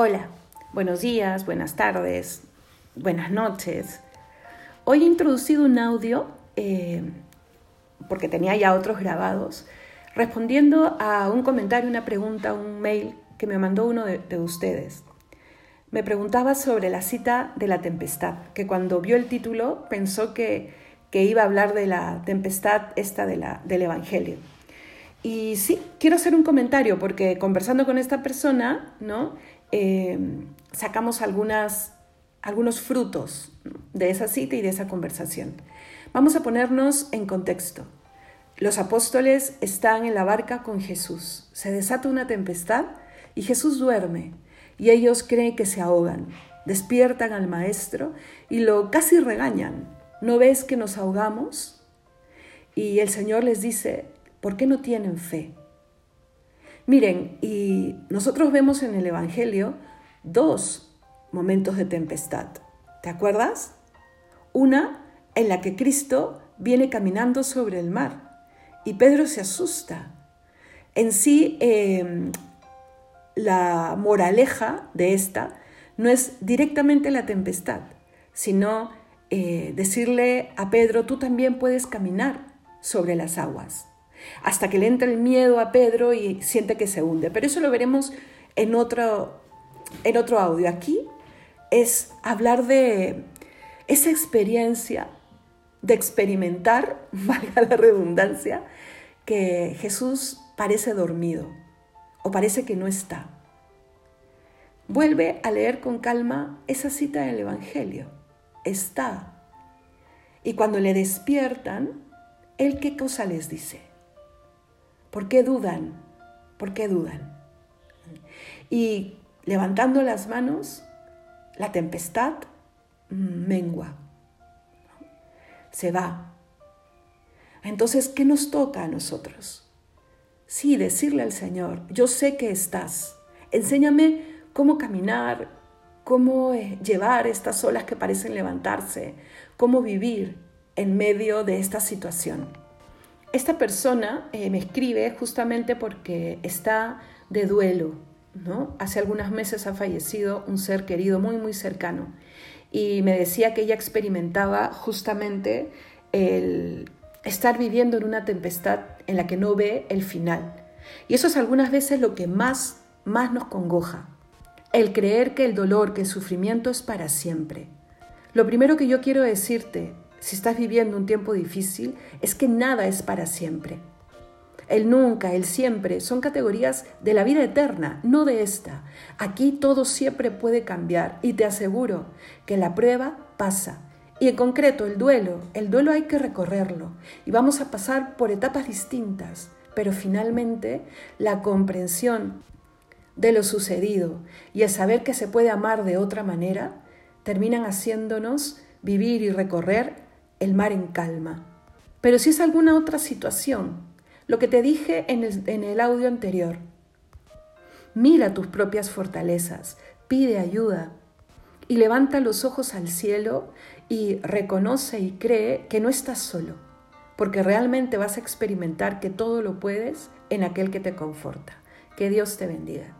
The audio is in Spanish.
Hola, buenos días, buenas tardes, buenas noches. Hoy he introducido un audio, eh, porque tenía ya otros grabados, respondiendo a un comentario, una pregunta, un mail que me mandó uno de, ustedes. Me preguntaba sobre la cita de la tempestad, que cuando vio el título pensó que, iba a hablar de la tempestad esta de la, del Evangelio. Y sí, quiero hacer un comentario porque conversando con esta persona, ¿no? Em, sacamos algunas, algunos frutos de esa cita y de esa conversación. Vamos a ponernos en contexto. Los apóstoles están en la barca con Jesús. Se desata una tempestad y Jesús duerme y ellos creen que se ahogan. Despiertan al maestro y lo casi regañan. ¿No ves que nos ahogamos? Y el Señor les dice, ¿por qué no tienen fe? Miren, y nosotros vemos en el Evangelio dos momentos de tempestad. ¿Te acuerdas? Una en la que Cristo viene caminando sobre el mar y Pedro se asusta. En sí, em, la moraleja de esta no es directamente la tempestad, sino eh, decirle a Pedro, tú también puedes caminar sobre las aguas hasta que le entra el miedo a Pedro y siente que se hunde. Pero eso lo veremos en otro, en otro audio. Aquí es hablar de esa experiencia, de experimentar, valga la redundancia, que Jesús parece dormido o parece que no está. Vuelve a leer con calma esa cita del Evangelio. Está. Y cuando le despiertan, ¿él qué cosa les dice? ¿Por qué dudan? ¿Por qué dudan? Y levantando las manos, la tempestad mengua, se va. Entonces, ¿qué nos toca a nosotros? Sí, decirle al Señor, yo sé que estás, enséñame cómo caminar, cómo eh, llevar estas olas que parecen levantarse, cómo vivir en medio de esta situación. Esta persona eh, me escribe justamente porque está de duelo, ¿no? Hace algunos meses ha fallecido un ser querido muy, muy cercano y me decía que ella experimentaba justamente el estar viviendo en una tempestad en la que no ve el final. Y eso es algunas veces lo que más, más nos congoja, el creer que el dolor, que el sufrimiento es para siempre. Lo primero que yo quiero decirte si estás viviendo un tiempo difícil, es que nada es para siempre. El nunca, el siempre son categorías de la vida eterna, no de esta. Aquí todo siempre puede cambiar y te aseguro que la prueba pasa. Y en concreto el duelo, el duelo hay que recorrerlo y vamos a pasar por etapas distintas, pero finalmente la comprensión de lo sucedido y el saber que se puede amar de otra manera terminan haciéndonos vivir y recorrer el mar en calma. Pero si es alguna otra situación, lo que te dije en el, audio anterior, mira tus propias fortalezas, pide ayuda y levanta los ojos al cielo y reconoce y cree que no estás solo, porque realmente vas a experimentar que todo lo puedes en aquel que te conforta. Que Dios te bendiga.